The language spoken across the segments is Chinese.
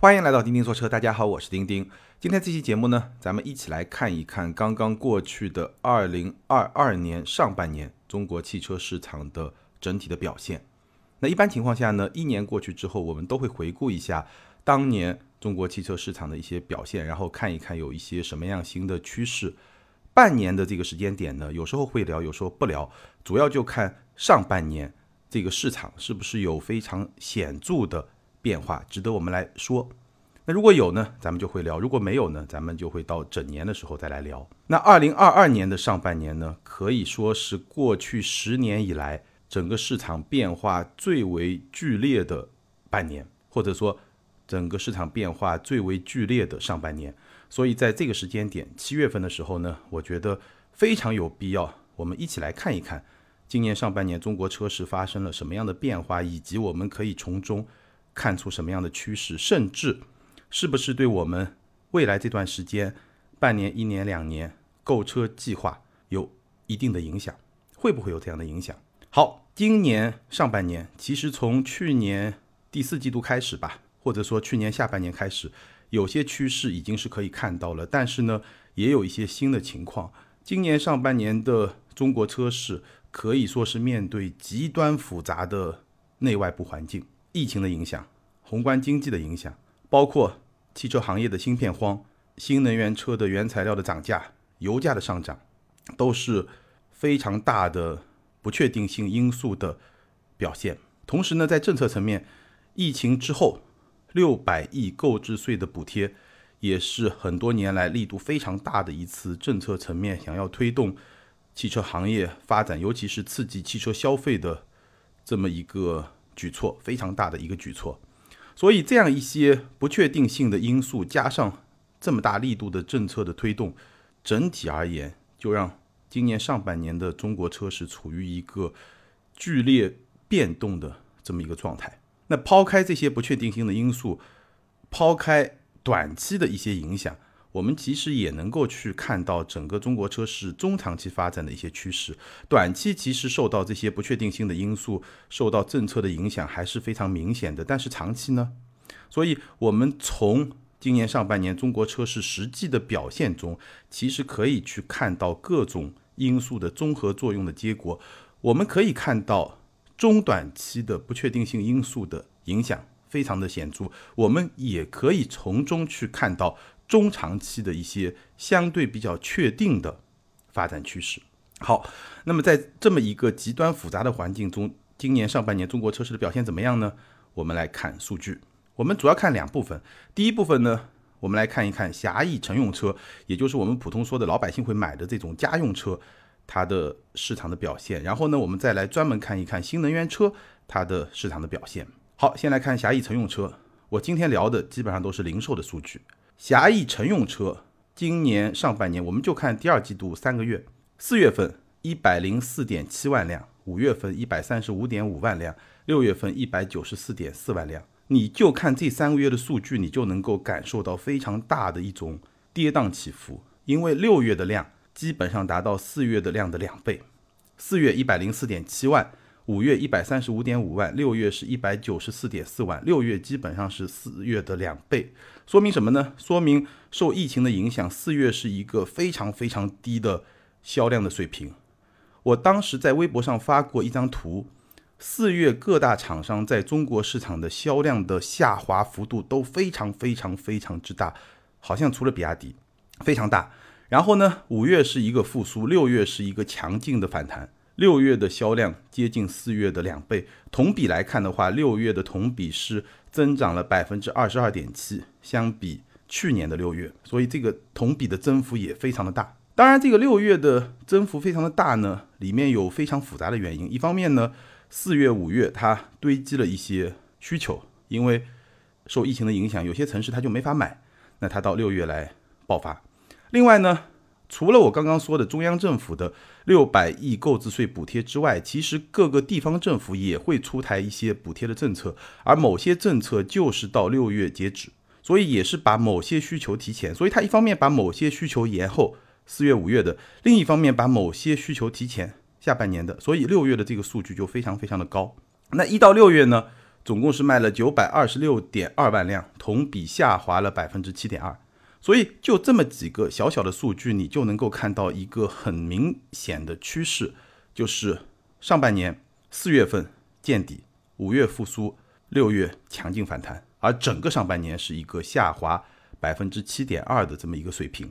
欢迎来到钉钉说车，大家好，我是钉钉。今天这期节目呢，咱们一起来看一看刚刚过去的二零二二年上半年中国汽车市场的整体的表现。那一般情况下呢，一年过去之后，我们都会回顾一下当年中国汽车市场的一些表现，然后看一看有一些什么样新的趋势。半年的这个时间点呢，有时候会聊，有时候不聊，主要就看上半年这个市场是不是有非常显著的。变化值得我们来说。那如果有呢，咱们就会聊；如果没有呢，咱们就会到整年的时候再来聊。那二零二二年的上半年呢，可以说是过去十年以来整个市场变化最为剧烈的半年，或者说整个市场变化最为剧烈的上半年。所以在这个时间点，七月份的时候呢，我觉得非常有必要，我们一起来看一看今年上半年中国车市发生了什么样的变化，以及我们可以从中。看出什么样的趋势，甚至是不是对我们未来这段时间半年、一年、两年购车计划有一定的影响？会不会有这样的影响？好，今年上半年其实从去年第四季度开始吧，或者说去年下半年开始，有些趋势已经是可以看到了，但是呢，也有一些新的情况。今年上半年的中国车市可以说是面对极端复杂的内外部环境。疫情的影响、宏观经济的影响，包括汽车行业的芯片荒、新能源车的原材料的涨价、油价的上涨，都是非常大的不确定性因素的表现。同时呢，在政策层面，疫情之后六百亿购置税的补贴，也是很多年来力度非常大的一次政策层面想要推动汽车行业发展，尤其是刺激汽车消费的这么一个。举措非常大的一个举措，所以这样一些不确定性的因素加上这么大力度的政策的推动，整体而言就让今年上半年的中国车市处于一个剧烈变动的这么一个状态。那抛开这些不确定性的因素，抛开短期的一些影响。我们其实也能够去看到整个中国车市中长期发展的一些趋势，短期其实受到这些不确定性的因素、受到政策的影响还是非常明显的。但是长期呢？所以我们从今年上半年中国车市实际的表现中，其实可以去看到各种因素的综合作用的结果。我们可以看到中短期的不确定性因素的影响非常的显著，我们也可以从中去看到。中长期的一些相对比较确定的发展趋势。好，那么在这么一个极端复杂的环境中，今年上半年中国车市的表现怎么样呢？我们来看数据。我们主要看两部分。第一部分呢，我们来看一看狭义乘用车，也就是我们普通说的老百姓会买的这种家用车，它的市场的表现。然后呢，我们再来专门看一看新能源车它的市场的表现。好，先来看狭义乘用车。我今天聊的基本上都是零售的数据。狭义乘用车今年上半年，我们就看第二季度三个月，四月份一百零四点七万辆，五月份一百三十五点五万辆，六月份一百九十四点四万辆。你就看这三个月的数据，你就能够感受到非常大的一种跌宕起伏。因为六月的量基本上达到四月的量的两倍，四月一百零四点七万。五月一百三十五点五万，六月是一百九十四点四万，六月基本上是四月的两倍，说明什么呢？说明受疫情的影响，四月是一个非常非常低的销量的水平。我当时在微博上发过一张图，四月各大厂商在中国市场的销量的下滑幅度都非常非常非常之大，好像除了比亚迪非常大。然后呢，五月是一个复苏，六月是一个强劲的反弹。六月的销量接近四月的两倍，同比来看的话，六月的同比是增长了百分之二十二点七，相比去年的六月，所以这个同比的增幅也非常的大。当然，这个六月的增幅非常的大呢，里面有非常复杂的原因。一方面呢，四月、五月它堆积了一些需求，因为受疫情的影响，有些城市它就没法买，那它到六月来爆发。另外呢。除了我刚刚说的中央政府的六百亿购置税补贴之外，其实各个地方政府也会出台一些补贴的政策，而某些政策就是到六月截止，所以也是把某些需求提前。所以它一方面把某些需求延后四月、五月的，另一方面把某些需求提前下半年的，所以六月的这个数据就非常非常的高。那一到六月呢，总共是卖了九百二十六点二万辆，同比下滑了百分之七点二。所以就这么几个小小的数据，你就能够看到一个很明显的趋势，就是上半年四月份见底，五月复苏，六月强劲反弹，而整个上半年是一个下滑百分之七点二的这么一个水平，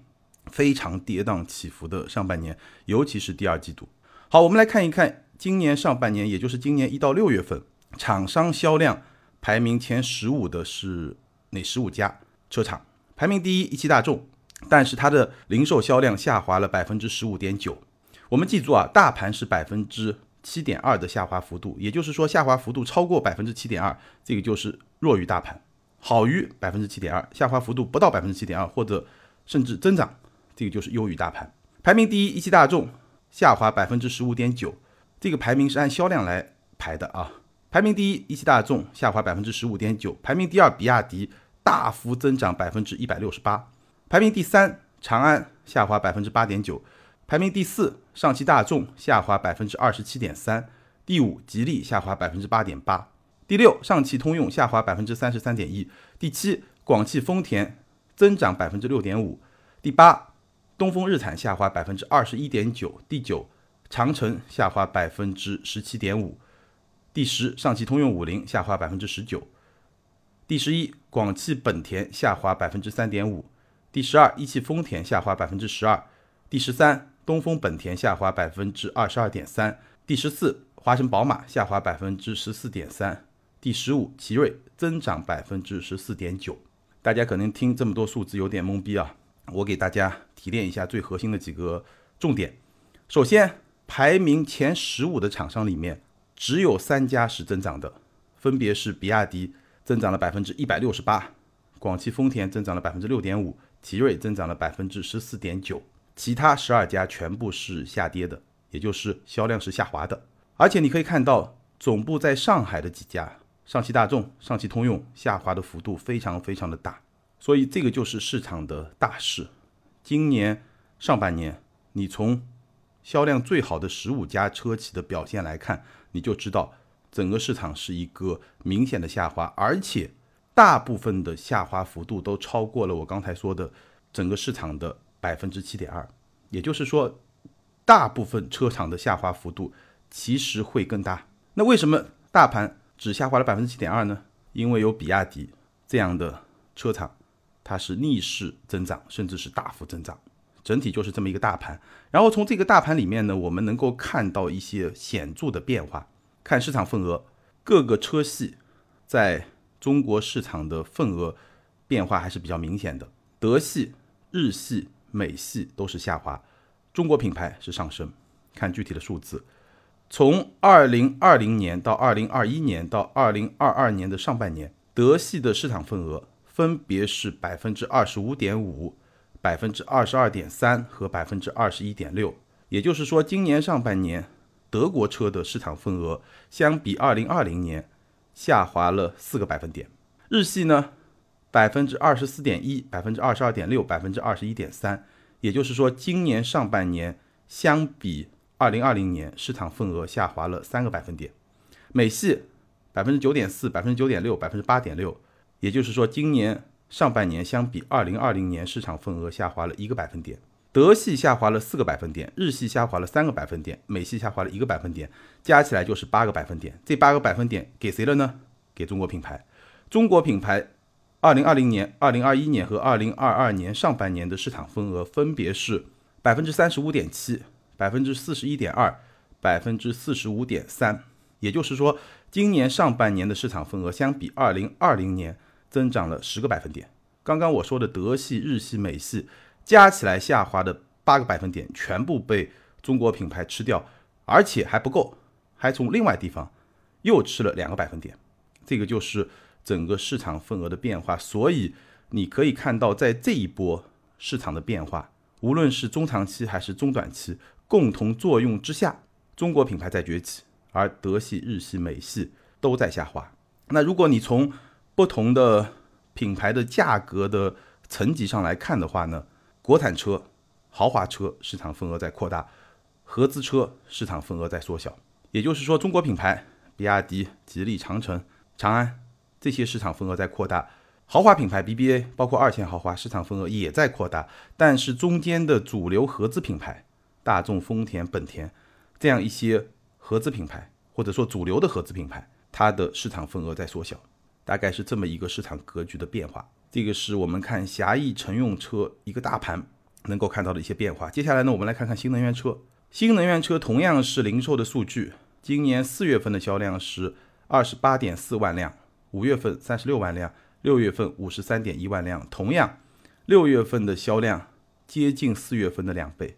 非常跌宕起伏的上半年，尤其是第二季度。好，我们来看一看今年上半年，也就是今年一到六月份，厂商销量排名前十五的是哪十五家车厂？排名第一一汽大众，但是它的零售销量下滑了百分之十五点九。我们记住啊，大盘是百分之七点二的下滑幅度，也就是说下滑幅度超过百分之七点二，这个就是弱于大盘，好于百分之七点二，下滑幅度不到百分之七点二或者甚至增长，这个就是优于大盘。排名第一一汽大众。下滑百分之十五点九，这个排名是按销量来排的啊。排名第一，一汽大众下滑百分之十五点九；排名第二，比亚迪大幅增长百分之一百六十八；排名第三，长安下滑百分之八点九；排名第四，上汽大众下滑百分之二十七点三；第五，吉利下滑百分之八点八；第六，上汽通用下滑百分之三十三点一；第七，广汽丰田增长百分之六点五；第八。东风日产下滑百分之二十一点九，第九，长城下滑百分之十七点五，第十，上汽通用五菱下滑百分之十九，第十一，广汽本田下滑百分之三点五，第十二，一汽丰田下滑百分之十二，第十三，东风本田下滑百分之二十二点三，第十四，华晨宝马下滑百分之十四点三，第十五，奇瑞增长百分之十四点九。大家可能听这么多数字有点懵逼啊。我给大家提炼一下最核心的几个重点。首先，排名前十五的厂商里面，只有三家是增长的，分别是比亚迪增长了百分之一百六十八，广汽丰田增长了百分之六点五，奇瑞增长了百分之十四点九，其他十二家全部是下跌的，也就是销量是下滑的。而且你可以看到，总部在上海的几家，上汽大众、上汽通用下滑的幅度非常非常的大。所以这个就是市场的大势。今年上半年，你从销量最好的十五家车企的表现来看，你就知道整个市场是一个明显的下滑，而且大部分的下滑幅度都超过了我刚才说的整个市场的百分之七点二。也就是说，大部分车厂的下滑幅度其实会更大。那为什么大盘只下滑了百分之七点二呢？因为有比亚迪这样的车厂。它是逆势增长，甚至是大幅增长，整体就是这么一个大盘。然后从这个大盘里面呢，我们能够看到一些显著的变化。看市场份额，各个车系在中国市场的份额变化还是比较明显的。德系、日系、美系都是下滑，中国品牌是上升。看具体的数字，从二零二零年到二零二一年到二零二二年的上半年，德系的市场份额。分别是百分之二十五点五、百分之二十二点三和百分之二十一点六。也就是说，今年上半年德国车的市场份额相比二零二零年下滑了四个百分点。日系呢，百分之二十四点一、百分之二十二点六、百分之二十一点三。也就是说，今年上半年相比二零二零年市场份额下滑了三个百分点。美系百分之九点四、百分之九点六、百分之八点六。也就是说，今年上半年相比二零二零年市场份额下滑了一个百分点，德系下滑了四个百分点，日系下滑了三个百分点，美系下滑了一个百分点，加起来就是八个百分点。这八个百分点给谁了呢？给中国品牌。中国品牌二零二零年、二零二一年和二零二二年上半年的市场份额分别是百分之三十五点七、百分之四十一点二、百分之四十五点三。也就是说，今年上半年的市场份额相比二零二零年。增长了十个百分点。刚刚我说的德系、日系、美系加起来下滑的八个百分点，全部被中国品牌吃掉，而且还不够，还从另外地方又吃了两个百分点。这个就是整个市场份额的变化。所以你可以看到，在这一波市场的变化，无论是中长期还是中短期，共同作用之下，中国品牌在崛起，而德系、日系、美系都在下滑。那如果你从不同的品牌的价格的层级上来看的话呢，国产车、豪华车市场份额在扩大，合资车市场份额在缩小。也就是说，中国品牌比亚迪、吉利、长城长安这些市场份额在扩大，豪华品牌 BBA 包括二线豪华市场份额也在扩大，但是中间的主流合资品牌，大众、丰田、本田这样一些合资品牌，或者说主流的合资品牌，它的市场份额在缩小，大概是这么一个市场格局的变化。这个是我们看狭义乘用车一个大盘能够看到的一些变化。接下来呢，我们来看看新能源车。新能源车同样是零售的数据，今年四月份的销量是二十八点四万辆，五月份三十六万辆，六月份五十三点一万辆。同样，六月份的销量接近四月份的两倍。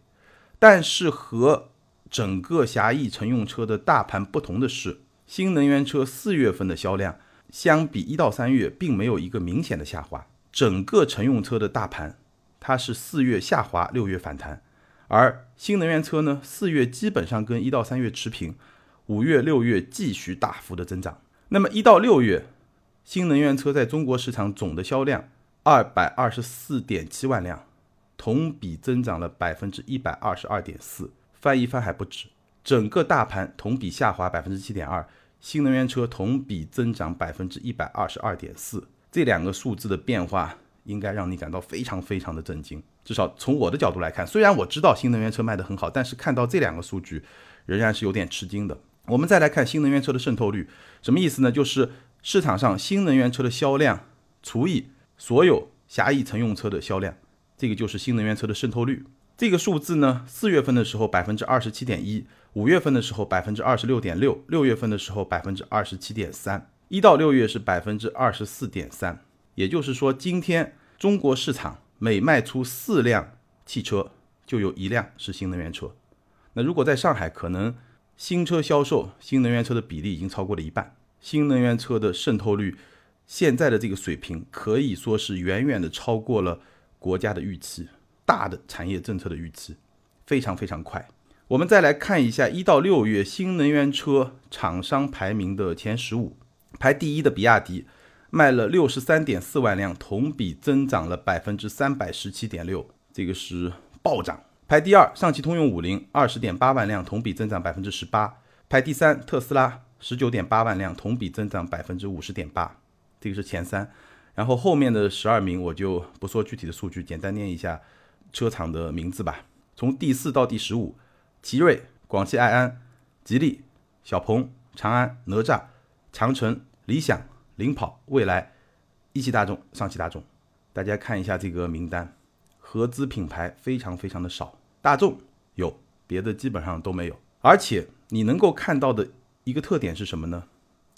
但是和整个狭义乘用车的大盘不同的是，新能源车四月份的销量。相比一到三月，并没有一个明显的下滑。整个乘用车的大盘，它是四月下滑，六月反弹。而新能源车呢，四月基本上跟一到三月持平，五月、六月继续大幅的增长。那么一到六月，新能源车在中国市场总的销量二百二十四点七万辆，同比增长了百分之一百二十二点四，翻一番还不止。整个大盘同比下滑百分之七点二。新能源车同比增长百分之一百二十二点四，这两个数字的变化应该让你感到非常非常的震惊。至少从我的角度来看，虽然我知道新能源车卖得很好，但是看到这两个数据仍然是有点吃惊的。我们再来看新能源车的渗透率，什么意思呢？就是市场上新能源车的销量除以所有狭义乘用车的销量，这个就是新能源车的渗透率。这个数字呢，四月份的时候百分之二十七点一。五月份的时候百分之二十六点六，六月份的时候百分之二十七点三，一到六月是百分之二十四点三。也就是说，今天中国市场每卖出四辆汽车，就有一辆是新能源车。那如果在上海，可能新车销售新能源车的比例已经超过了一半。新能源车的渗透率现在的这个水平，可以说是远远的超过了国家的预期，大的产业政策的预期，非常非常快。我们再来看一下一到六月新能源车厂商排名的前十五，排第一的比亚迪卖了六十三点四万辆，同比增长了百分之三百十七点六，这个是暴涨。排第二，上汽通用五菱二十点八万辆，同比增长百分之十八。排第三，特斯拉十九点八万辆，同比增长百分之五十点八，这个是前三。然后后面的十二名我就不说具体的数据，简单念一下车厂的名字吧。从第四到第十五。奇瑞、广汽埃安、吉利、小鹏、长安、哪吒、长城、理想、领跑、蔚来、一汽大众、上汽大众，大家看一下这个名单，合资品牌非常非常的少，大众有，别的基本上都没有。而且你能够看到的一个特点是什么呢？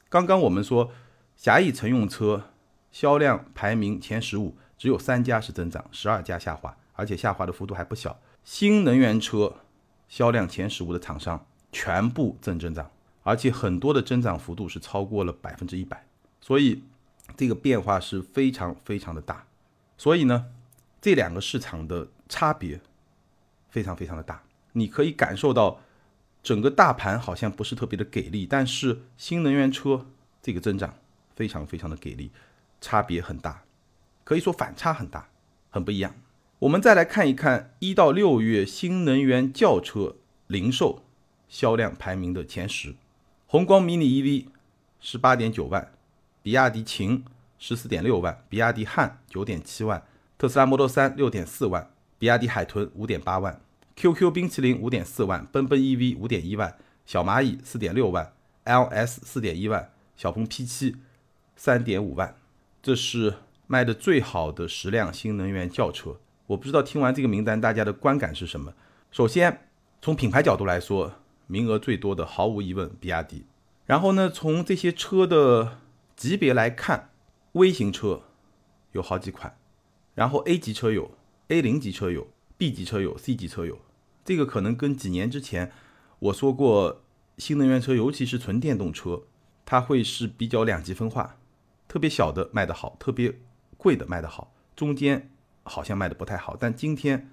刚刚我们说狭义乘用车销量排名前十五，只有三家是增长，十二家下滑，而且下滑的幅度还不小。新能源车。销量前十五的厂商全部正增长，而且很多的增长幅度是超过了百分之一百，所以这个变化是非常非常的大。所以呢，这两个市场的差别非常非常的大。你可以感受到整个大盘好像不是特别的给力，但是新能源车这个增长非常非常的给力，差别很大，可以说反差很大，很不一样。我们再来看一看一到六月新能源轿车零售销量排名的前十：宏光 mini EV 十八点九万，比亚迪秦十四点六万，比亚迪汉九点七万，特斯拉 Model 三六点四万，比亚迪海豚五点八万，QQ 冰淇淋五点四万，奔奔 EV 五点一万，小蚂蚁四点六万，LS 四点一万，小鹏 P7 三点五万。这是卖的最好的十辆新能源轿车。我不知道听完这个名单，大家的观感是什么？首先，从品牌角度来说，名额最多的毫无疑问比亚迪。然后呢，从这些车的级别来看，微型车有好几款，然后 A 级车有，A 零级车有，B 级车有，C 级车有。这个可能跟几年之前我说过，新能源车，尤其是纯电动车，它会是比较两极分化，特别小的卖得好，特别贵的卖得好，中间。好像卖的不太好，但今天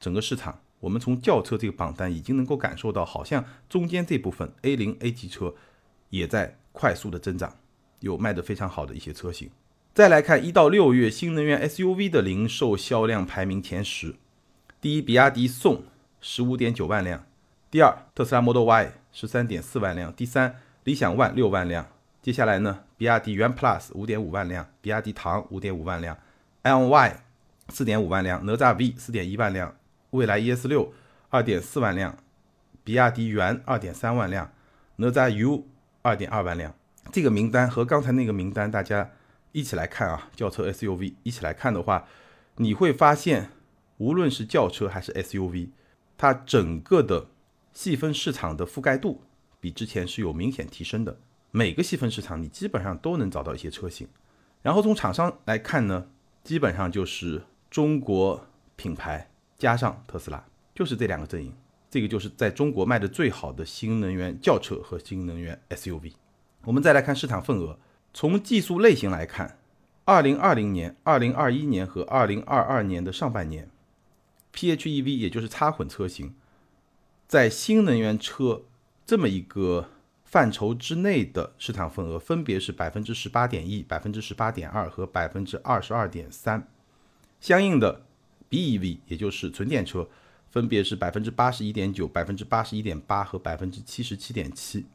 整个市场，我们从轿车这个榜单已经能够感受到，好像中间这部分 A 零 A 级车也在快速的增长，有卖的非常好的一些车型。再来看一到六月新能源 SUV 的零售销量排名前十，第一，比亚迪宋十五点九万辆，第二，特斯拉 Model Y 十三点四万辆，第三，理想 ONE 六万辆，接下来呢，比亚迪元 Plus 五点五万辆，比亚迪唐五点五万辆，LY 四点五万辆，哪吒 V 四点一万辆，蔚来 ES 六二点四万辆，比亚迪元二点三万辆，哪吒 U 二点二万辆。这个名单和刚才那个名单，大家一起来看啊，轿车 SUV 一起来看的话，你会发现，无论是轿车还是 SUV，它整个的细分市场的覆盖度比之前是有明显提升的。每个细分市场你基本上都能找到一些车型，然后从厂商来看呢，基本上就是中国品牌加上特斯拉，就是这两个阵营。这个就是在中国卖的最好的新能源轿车和新能源 SUV。我们再来看市场份额，从技术类型来看，二零二零年、二零二一年和二零二二年的上半年，PHEV 也就是插混车型，在新能源车这么一个。范畴之内的市场份额分别是百分之十八点一、百分之十八点二和百分之二十二点三，相应的 BEV 也就是纯电车分别是百分之八十一点九、百分之八十一点八和百分之七十七点七。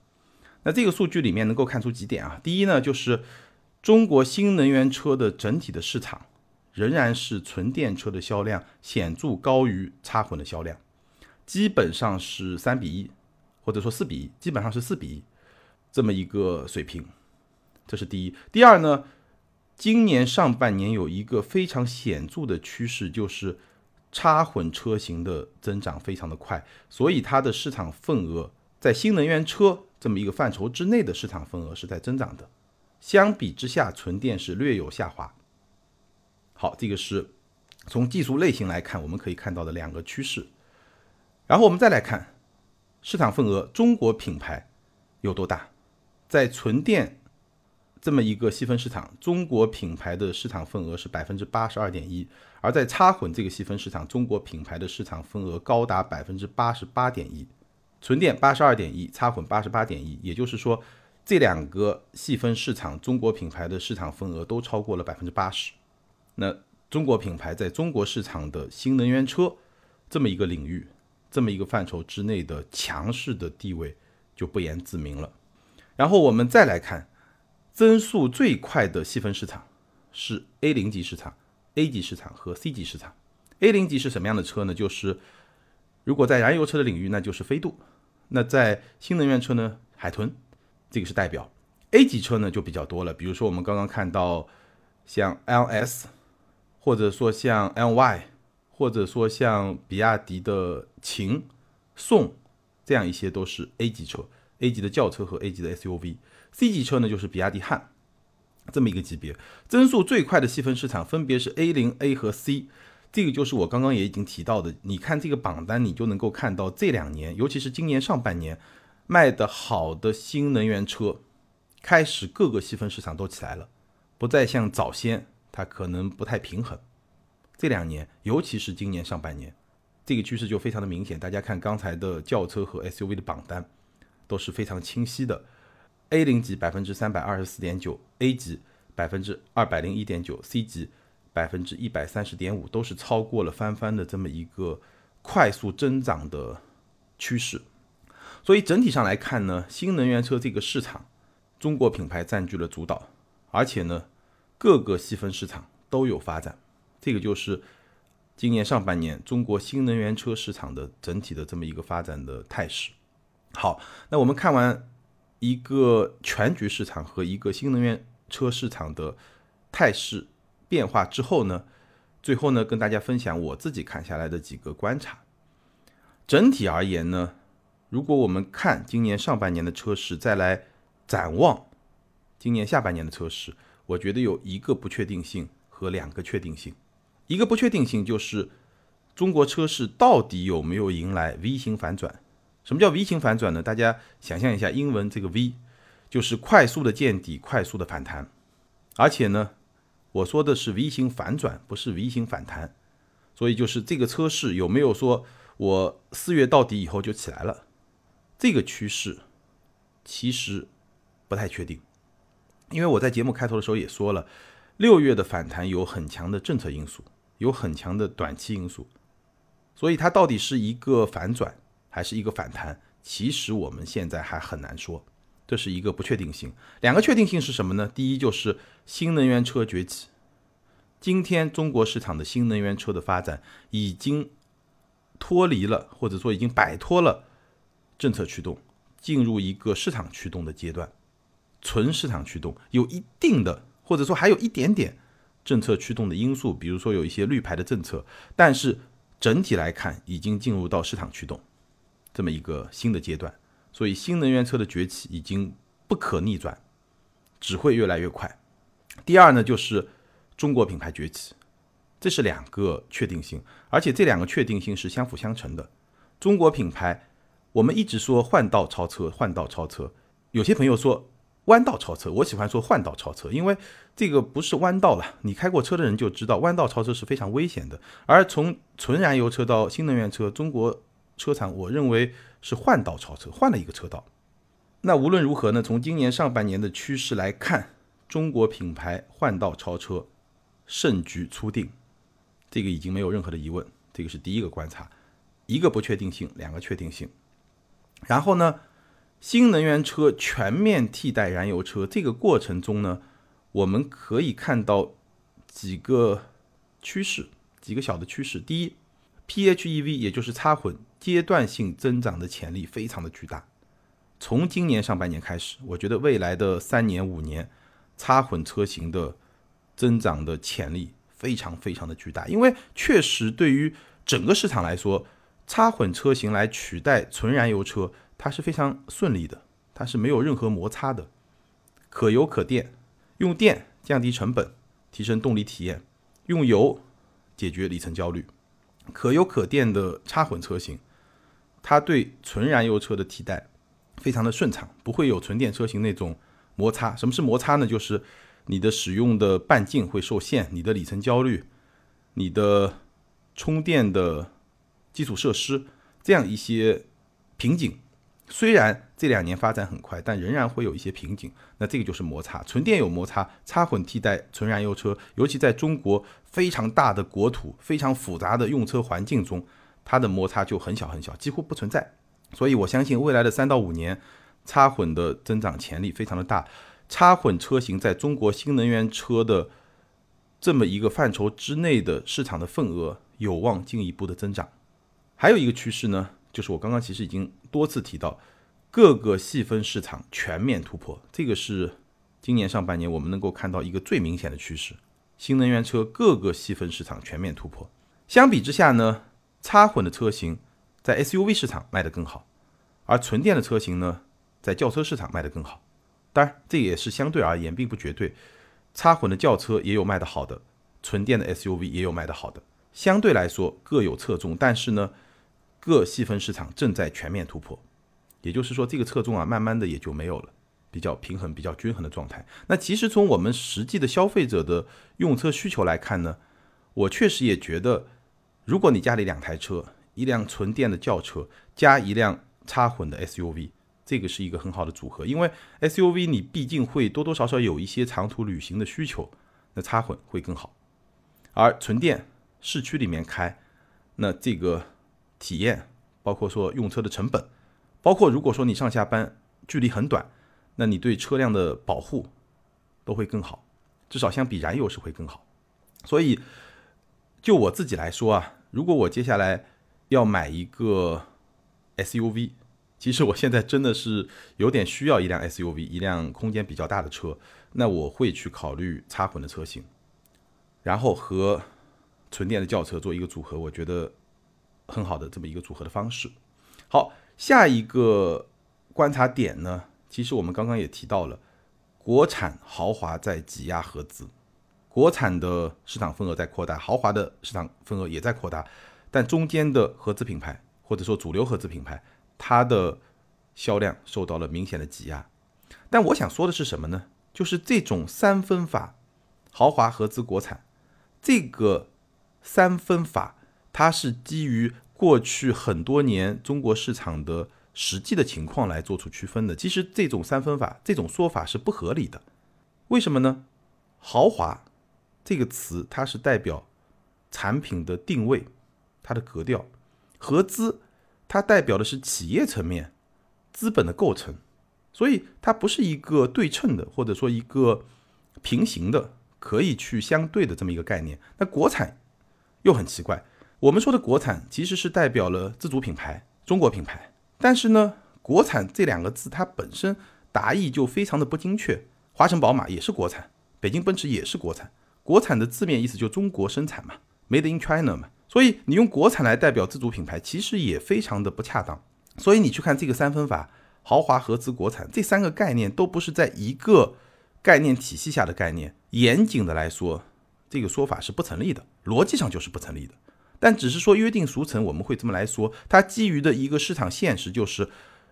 那这个数据里面能够看出几点啊？第一呢，就是中国新能源车的整体的市场仍然是纯电车的销量显著高于插混的销量，基本上是三比一。或者说四比一，基本上是四比一这么一个水平，这是第一。第二呢，今年上半年有一个非常显著的趋势，就是插混车型的增长非常的快，所以它的市场份额在新能源车这么一个范畴之内的市场份额是在增长的。相比之下，纯电是略有下滑。好，这个是从技术类型来看，我们可以看到的两个趋势。然后我们再来看。市场份额，中国品牌有多大？在纯电这么一个细分市场，中国品牌的市场份额是百分之八十二点一；而在插混这个细分市场，中国品牌的市场份额高达百分之八十八点一。纯电八十二点一，插混八十八点一，也就是说，这两个细分市场，中国品牌的市场份额都超过了百分之八十。那中国品牌在中国市场的新能源车这么一个领域。这么一个范畴之内的强势的地位就不言自明了。然后我们再来看，增速最快的细分市场是 A 零级市场、A 级市场和 C 级市场。A 零级是什么样的车呢？就是如果在燃油车的领域，那就是飞度；那在新能源车呢，海豚，这个是代表。A 级车呢就比较多了，比如说我们刚刚看到像 LS，或者说像 LY。或者说像比亚迪的秦、宋这样一些都是 A 级车，A 级的轿车和 A 级的 SUV。C 级车呢就是比亚迪汉这么一个级别。增速最快的细分市场分别是 A 零、A 和 C。这个就是我刚刚也已经提到的。你看这个榜单，你就能够看到这两年，尤其是今年上半年卖的好的新能源车，开始各个细分市场都起来了，不再像早先它可能不太平衡。这两年，尤其是今年上半年，这个趋势就非常的明显。大家看刚才的轿车和 SUV 的榜单，都是非常清晰的。A 零级百分之三百二十四点九，A 级百分之二百零一点九，C 级百分之一百三十点五，都是超过了翻番的这么一个快速增长的趋势。所以整体上来看呢，新能源车这个市场，中国品牌占据了主导，而且呢，各个细分市场都有发展。这个就是今年上半年中国新能源车市场的整体的这么一个发展的态势。好，那我们看完一个全局市场和一个新能源车市场的态势变化之后呢，最后呢跟大家分享我自己看下来的几个观察。整体而言呢，如果我们看今年上半年的车市，再来展望今年下半年的车市，我觉得有一个不确定性和两个确定性。一个不确定性就是中国车市到底有没有迎来 V 型反转？什么叫 V 型反转呢？大家想象一下，英文这个 V 就是快速的见底，快速的反弹。而且呢，我说的是 V 型反转，不是 V 型反弹。所以就是这个车市有没有说我四月到底以后就起来了？这个趋势其实不太确定，因为我在节目开头的时候也说了，六月的反弹有很强的政策因素。有很强的短期因素，所以它到底是一个反转还是一个反弹？其实我们现在还很难说。这是一个不确定性。两个确定性是什么呢？第一就是新能源车崛起。今天中国市场的新能源车的发展已经脱离了，或者说已经摆脱了政策驱动，进入一个市场驱动的阶段，纯市场驱动，有一定的或者说还有一点点政策驱动的因素，比如说有一些绿牌的政策，但是整体来看已经进入到市场驱动这么一个新的阶段，所以新能源车的崛起已经不可逆转，只会越来越快。第二呢，就是。中国品牌崛起，这是两个确定性，而且这两个确定性是相辅相成的。中国品牌，我们一直说换道超车，换道超车。有些朋友说弯道超车，我喜欢说换道超车，因为这个不是弯道了。你开过车的人就知道，弯道超车是非常危险的。而从纯燃油车到新能源车，中国车厂我认为是换道超车，换了一个车道。那无论如何呢？从今年上半年的趋势来看，中国品牌换道超车。胜局初定，这个已经没有任何的疑问。这个是第一个观察，一个不确定性，两个确定性。然后呢，新能源车全面替代燃油车这个过程中呢，我们可以看到几个趋势，几个小的趋势。第一，PHEV 也就是插混阶段性增长的潜力非常的巨大。从今年上半年开始，我觉得未来的三年五年，插混车型的。增长的潜力非常非常的巨大，因为确实对于整个市场来说，插混车型来取代纯燃油车，它是非常顺利的，它是没有任何摩擦的，可油可电，用电降低成本，提升动力体验，用油解决里程焦虑，可油可电的插混车型，它对纯燃油车的替代非常的顺畅，不会有纯电车型那种摩擦。什么是摩擦呢？就是你的使用的半径会受限，你的里程焦虑，你的充电的基础设施这样一些瓶颈，虽然这两年发展很快，但仍然会有一些瓶颈。那这个就是摩擦，纯电有摩擦，插混替代纯燃油车，尤其在中国非常大的国土、非常复杂的用车环境中，它的摩擦就很小很小，几乎不存在。所以我相信未来的三到五年，插混的增长潜力非常的大。插混车型在中国新能源车的这么一个范畴之内的市场的份额有望进一步的增长。还有一个趋势呢，就是我刚刚其实已经多次提到，各个细分市场全面突破，这个是今年上半年我们能够看到一个最明显的趋势：新能源车各个细分市场全面突破。相比之下呢，插混的车型在 SUV 市场卖得更好，而纯电的车型呢，在轿车市场卖得更好。当然，这也是相对而言，并不绝对。插混的轿车也有卖得好的，纯电的 SUV 也有卖得好的，相对来说各有侧重。但是呢，各细分市场正在全面突破，也就是说，这个侧重啊，慢慢的也就没有了，比较平衡、比较均衡的状态。那其实从我们实际的消费者的用车需求来看呢，我确实也觉得，如果你家里两台车，一辆纯电的轿车加一辆插混的 SUV。这个是一个很好的组合，因为 SUV 你毕竟会多多少少有一些长途旅行的需求，那插混会更好。而纯电市区里面开，那这个体验，包括说用车的成本，包括如果说你上下班距离很短，那你对车辆的保护都会更好，至少相比燃油是会更好。所以就我自己来说啊，如果我接下来要买一个 SUV。其实我现在真的是有点需要一辆 SUV，一辆空间比较大的车，那我会去考虑插混的车型，然后和纯电的轿车做一个组合，我觉得很好的这么一个组合的方式。好，下一个观察点呢，其实我们刚刚也提到了，国产豪华在挤压合资，国产的市场份额在扩大，豪华的市场份额也在扩大，但中间的合资品牌或者说主流合资品牌。它的销量受到了明显的挤压，但我想说的是什么呢？就是这种三分法，豪华、合资、国产，这个三分法，它是基于过去很多年中国市场的实际的情况来做出区分的。其实这种三分法，这种说法是不合理的。为什么呢？豪华这个词，它是代表产品的定位，它的格调；合资。它代表的是企业层面资本的构成，所以它不是一个对称的，或者说一个平行的，可以去相对的这么一个概念。那国产又很奇怪，我们说的国产其实是代表了自主品牌、中国品牌，但是呢，国产这两个字它本身达意就非常的不精确。华晨宝马也是国产，北京奔驰也是国产。国产的字面意思就中国生产嘛，Made in China 嘛。所以你用国产来代表自主品牌，其实也非常的不恰当。所以你去看这个三分法，豪华、合资、国产这三个概念都不是在一个概念体系下的概念。严谨的来说，这个说法是不成立的，逻辑上就是不成立的。但只是说约定俗成，我们会这么来说。它基于的一个市场现实就是，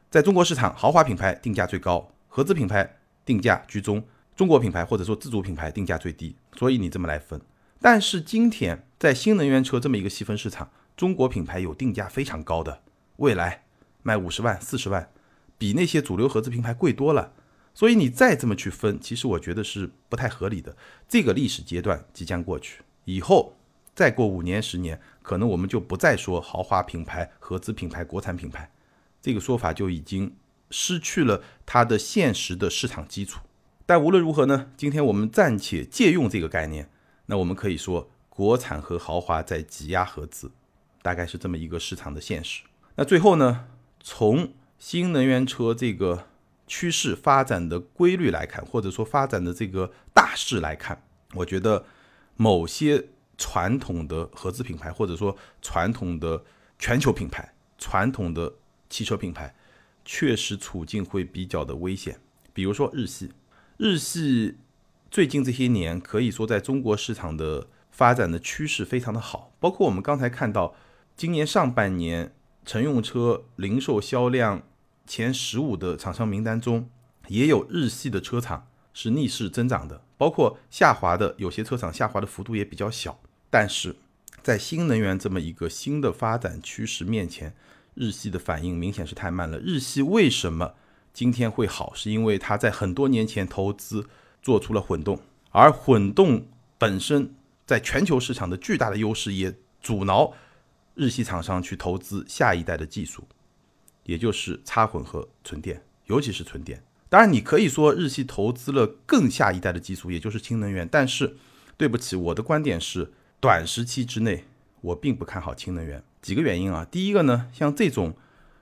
在中国市场，豪华品牌定价最高，合资品牌。定价居中，中国品牌或者说自主品牌定价最低，所以你这么来分。但是今天在新能源车这么一个细分市场，中国品牌有定价非常高的，未来卖五十万、四十万，比那些主流合资品牌贵多了。所以你再这么去分，其实我觉得是不太合理的。这个历史阶段即将过去，以后再过五年、十年，可能我们就不再说豪华品牌、合资品牌、国产品牌，这个说法就已经。失去了它的现实的市场基础，但无论如何呢？今天我们暂且借用这个概念，那我们可以说，国产和豪华在挤压合资，大概是这么一个市场的现实。那最后呢，从新能源车这个趋势发展的规律来看，或者说发展的这个大势来看，我觉得某些传统的合资品牌，或者说传统的全球品牌、传统的汽车品牌。确实处境会比较的危险，比如说日系，日系最近这些年可以说在中国市场的发展的趋势非常的好，包括我们刚才看到今年上半年乘用车零售销量前十五的厂商名单中，也有日系的车厂是逆势增长的，包括下滑的有些车厂下滑的幅度也比较小，但是在新能源这么一个新的发展趋势面前。日系的反应明显是太慢了。日系为什么今天会好？是因为它在很多年前投资做出了混动，而混动本身在全球市场的巨大的优势，也阻挠日系厂商去投资下一代的技术，也就是插混和纯电，尤其是纯电。当然，你可以说日系投资了更下一代的技术，也就是氢能源。但是，对不起，我的观点是，短时期之内我并不看好氢能源。几个原因啊，第一个呢，像这种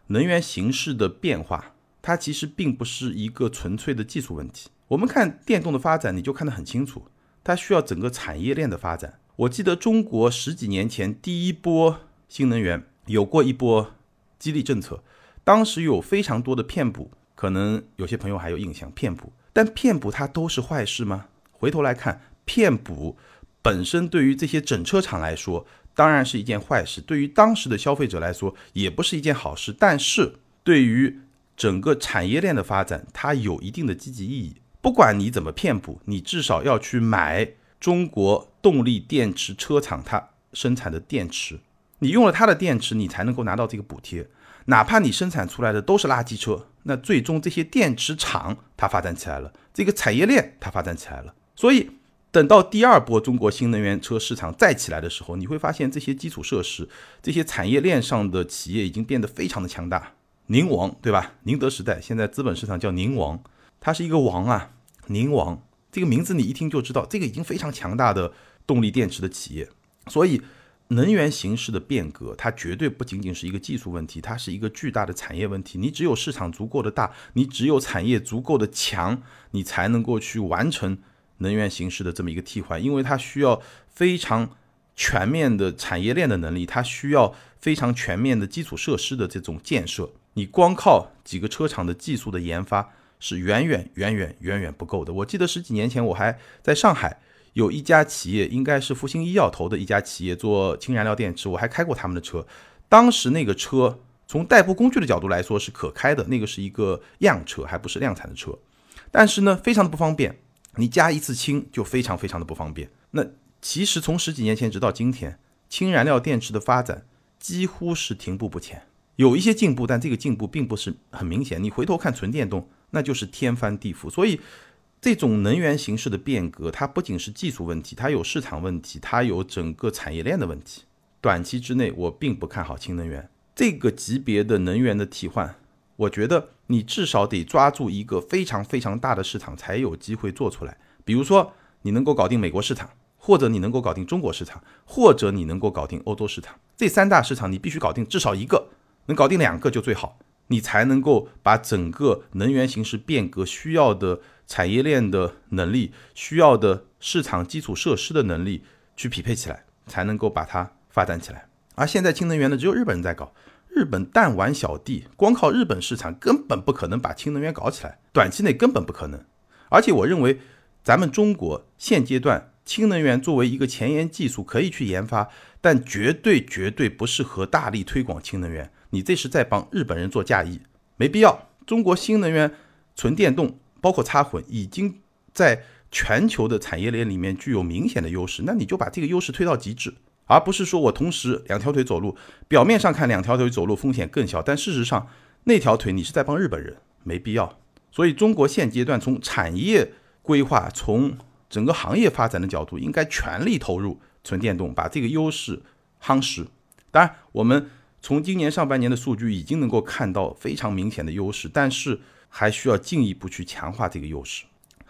能源形式的变化，它其实并不是一个纯粹的技术问题。我们看电动的发展，你就看得很清楚，它需要整个产业链的发展。我记得中国十几年前第一波新能源有过一波激励政策，当时有非常多的骗补，可能有些朋友还有印象，骗补。但骗补它都是坏事吗？回头来看，骗补本身对于这些整车厂来说。当然是一件坏事，对于当时的消费者来说也不是一件好事。但是对于整个产业链的发展，它有一定的积极意义。不管你怎么骗补，你至少要去买中国动力电池车厂它生产的电池，你用了它的电池，你才能够拿到这个补贴。哪怕你生产出来的都是垃圾车，那最终这些电池厂它发展起来了，这个产业链它发展起来了，所以。等到第二波中国新能源车市场再起来的时候，你会发现这些基础设施、这些产业链上的企业已经变得非常的强大。宁王对吧？宁德时代现在资本市场叫宁王，它是一个王啊，宁王这个名字你一听就知道，这个已经非常强大的动力电池的企业。所以，能源形势的变革，它绝对不仅仅是一个技术问题，它是一个巨大的产业问题。你只有市场足够的大，你只有产业足够的强，你才能够去完成。能源形式的这么一个替换，因为它需要非常全面的产业链的能力，它需要非常全面的基础设施的这种建设。你光靠几个车厂的技术的研发是远远远远远远不够的。我记得十几年前我还在上海有一家企业，应该是复兴医药投的一家企业做氢燃料电池，我还开过他们的车。当时那个车从代步工具的角度来说是可开的，那个是一个样车，还不是量产的车，但是呢，非常的不方便。你加一次氢就非常非常的不方便。那其实从十几年前直到今天，氢燃料电池的发展几乎是停步不前，有一些进步，但这个进步并不是很明显。你回头看纯电动，那就是天翻地覆。所以这种能源形式的变革，它不仅是技术问题，它有市场问题，它有整个产业链的问题。短期之内，我并不看好氢能源这个级别的能源的替换。我觉得。你至少得抓住一个非常非常大的市场才有机会做出来。比如说，你能够搞定美国市场，或者你能够搞定中国市场，或者你能够搞定欧洲市场，这三大市场你必须搞定至少一个，能搞定两个就最好，你才能够把整个能源形势变革需要的产业链的能力、需要的市场基础设施的能力去匹配起来，才能够把它发展起来。而现在氢能源呢，只有日本人在搞。日本弹丸小弟，光靠日本市场根本不可能把氢能源搞起来，短期内根本不可能。而且我认为，咱们中国现阶段氢能源作为一个前沿技术可以去研发，但绝对绝对不适合大力推广氢能源。你这是在帮日本人做嫁衣，没必要。中国新能源纯电动包括插混，已经在全球的产业链里面具有明显的优势，那你就把这个优势推到极致。而不是说我同时两条腿走路，表面上看两条腿走路风险更小，但事实上那条腿你是在帮日本人，没必要。所以中国现阶段从产业规划、从整个行业发展的角度，应该全力投入纯电动，把这个优势夯实。当然，我们从今年上半年的数据已经能够看到非常明显的优势，但是还需要进一步去强化这个优势。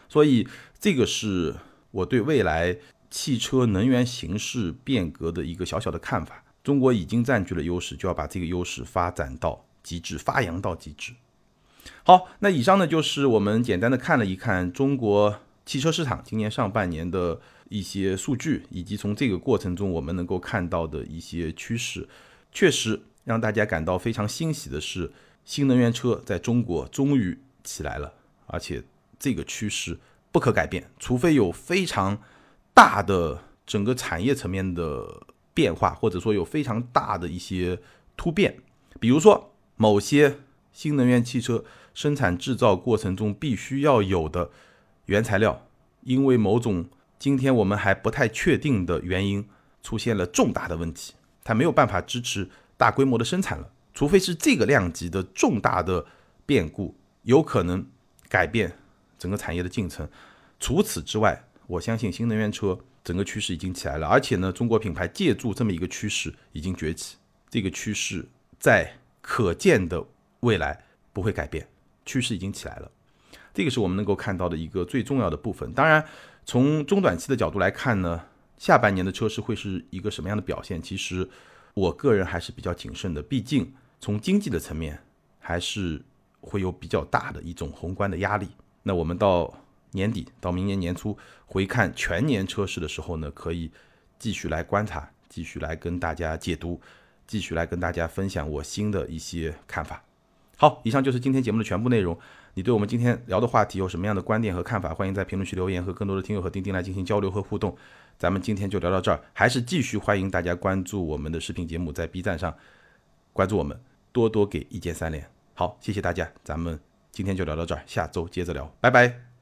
所以这个是我对未来。汽车能源形势变革的一个小小的看法，中国已经占据了优势，就要把这个优势发展到极致，发扬到极致。好，那以上呢就是我们简单的看了一看中国汽车市场今年上半年的一些数据，以及从这个过程中我们能够看到的一些趋势。确实让大家感到非常欣喜的是，新能源车在中国终于起来了，而且这个趋势不可改变，除非有非常。大的整个产业层面的变化，或者说有非常大的一些突变，比如说某些新能源汽车生产制造过程中必须要有的原材料，因为某种今天我们还不太确定的原因出现了重大的问题，它没有办法支持大规模的生产了。除非是这个量级的重大的变故，有可能改变整个产业的进程。除此之外，我相信新能源车整个趋势已经起来了，而且呢，中国品牌借助这么一个趋势已经崛起，这个趋势在可见的未来不会改变，趋势已经起来了，这个是我们能够看到的一个最重要的部分。当然，从中短期的角度来看呢，下半年的车市会是一个什么样的表现？其实我个人还是比较谨慎的，毕竟从经济的层面还是会有比较大的一种宏观的压力。那我们到。年底到明年年初回看全年车市的时候呢，可以继续来观察，继续来跟大家解读，继续来跟大家分享我新的一些看法。好，以上就是今天节目的全部内容。你对我们今天聊的话题有什么样的观点和看法？欢迎在评论区留言，和更多的听友和钉钉来进行交流和互动。咱们今天就聊到这儿，还是继续欢迎大家关注我们的视频节目，在 B 站上关注我们，多多给一键三连。好，谢谢大家，咱们今天就聊到这儿，下周接着聊，拜拜。